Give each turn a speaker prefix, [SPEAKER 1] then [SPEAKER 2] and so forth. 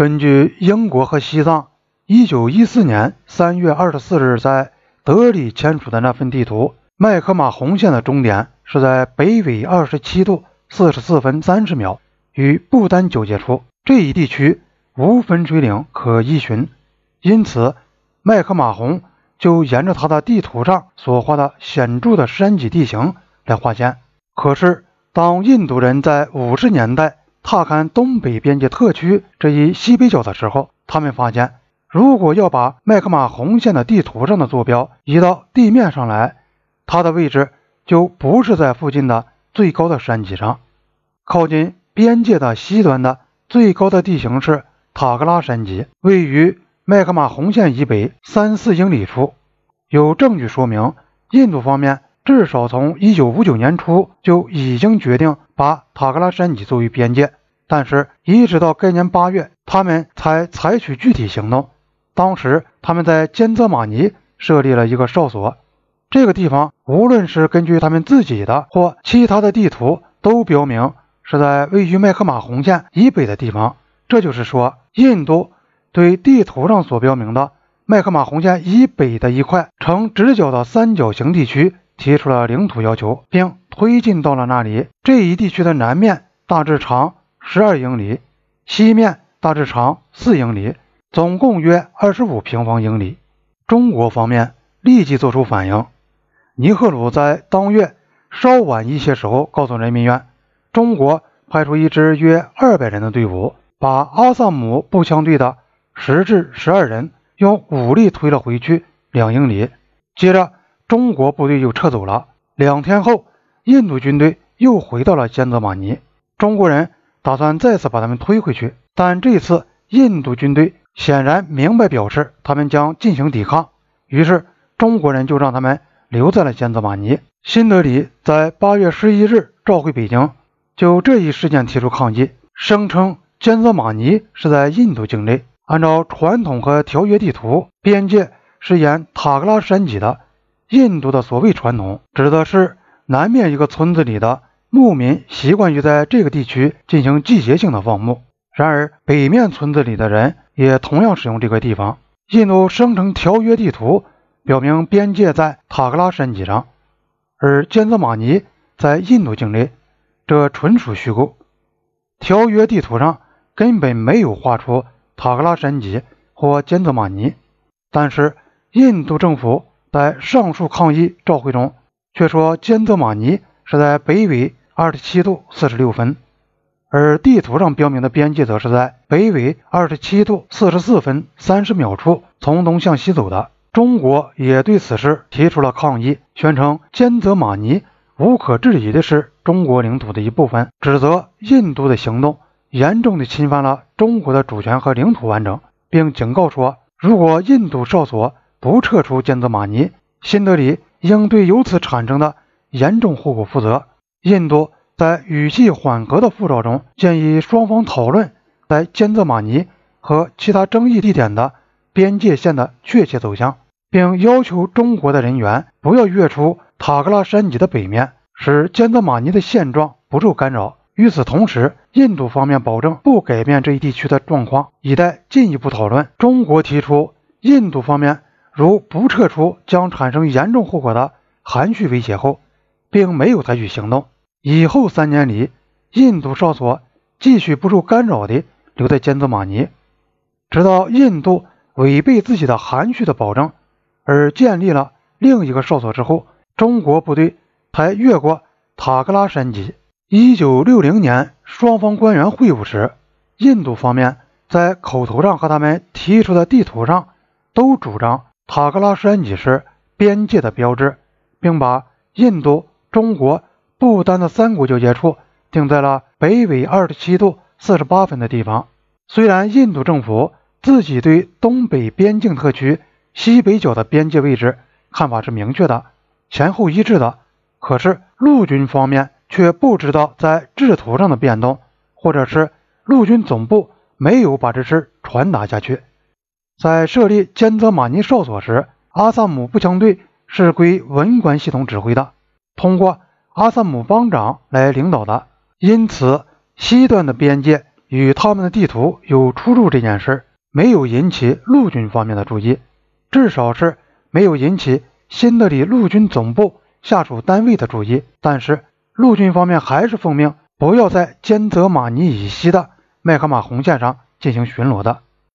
[SPEAKER 1] 根据英国和西藏1914年3月24日在德里签署的那份地图，麦克马洪线的终点是在北纬27度44分30秒，与不丹交界处。这一地区无分水岭可依循，因此麦克马洪就沿着他的地图上所画的显著的山脊地形来划线。可是，当印度人在50年代踏勘东北边界特区这一西北角的时候，他们发现，如果要把麦克马洪线的地图上的坐标移到地面上来，它的位置就不是在附近的最高的山脊上。靠近边界的西端的最高的地形是塔格拉山脊，位于麦克马洪线以北三四英里处。有证据说明，印度方面至少从1959年初就已经决定。把塔格拉山脊作为边界，但是，一直到该年八月，他们才采取具体行动。当时，他们在坚泽马尼设立了一个哨所。这个地方，无论是根据他们自己的或其他的地图，都标明是在位于麦克马洪线以北的地方。这就是说，印度对地图上所标明的麦克马洪线以北的一块呈直角的三角形地区提出了领土要求，并。推进到了那里，这一地区的南面大致长十二英里，西面大致长四英里，总共约二十五平方英里。中国方面立即做出反应。尼赫鲁在当月稍晚一些时候告诉人民院，中国派出一支约二百人的队伍，把阿萨姆步枪队的十至十二人用武力推了回去两英里。接着，中国部队又撤走了。两天后。印度军队又回到了坚泽马尼，中国人打算再次把他们推回去，但这次印度军队显然明白表示他们将进行抵抗，于是中国人就让他们留在了坚泽马尼。新德里在八月十一日召回北京，就这一事件提出抗议，声称坚泽马尼是在印度境内，按照传统和条约地图，边界是沿塔格拉山脊的。印度的所谓传统指的是。南面一个村子里的牧民习惯于在这个地区进行季节性的放牧，然而北面村子里的人也同样使用这个地方。印度生成条约地图表明边界在塔格拉山脊上，而坚泽玛尼在印度境内，这纯属虚构。条约地图上根本没有画出塔格拉山脊或坚泽玛尼，但是印度政府在上述抗议照会中。却说坚泽玛尼是在北纬二十七度四十六分，而地图上标明的边界则是在北纬二十七度四十四分三十秒处从东向西走的。中国也对此事提出了抗议，宣称坚泽玛尼无可置疑的是中国领土的一部分，指责印度的行动严重的侵犯了中国的主权和领土完整，并警告说，如果印度哨所不撤出坚泽马尼，新德里。应对由此产生的严重后果负责。印度在语气缓和的附照中建议双方讨论在坚泽马尼和其他争议地点的边界线的确切走向，并要求中国的人员不要越出塔格拉山脊的北面，使坚泽马尼的现状不受干扰。与此同时，印度方面保证不改变这一地区的状况，以待进一步讨论。中国提出，印度方面。如不撤出将产生严重后果的含蓄威胁后，并没有采取行动。以后三年里，印度哨所继续不受干扰地留在坚泽玛尼，直到印度违背自己的含蓄的保证而建立了另一个哨所之后，中国部队才越过塔格拉山脊。一九六零年，双方官员会晤时，印度方面在口头上和他们提出的地图上都主张。塔格拉山脊是边界的标志，并把印度、中国、不丹的三国交界处定在了北纬二十七度四十八分的地方。虽然印度政府自己对东北边境特区西北角的边界位置看法是明确的、前后一致的，可是陆军方面却不知道在制图上的变动，或者是陆军总部没有把这事传达下去。在设立坚泽马尼哨所时，阿萨姆步枪队是归文官系统指挥的，通过阿萨姆邦长来领导的。因此，西段的边界与他们的地图有出入这件事没有引起陆军方面的注意，至少是没有引起新德里陆军总部下属单位的注意。但是陆军方面还是奉命不要在兼泽马尼以西的麦克马红线上进行巡逻的。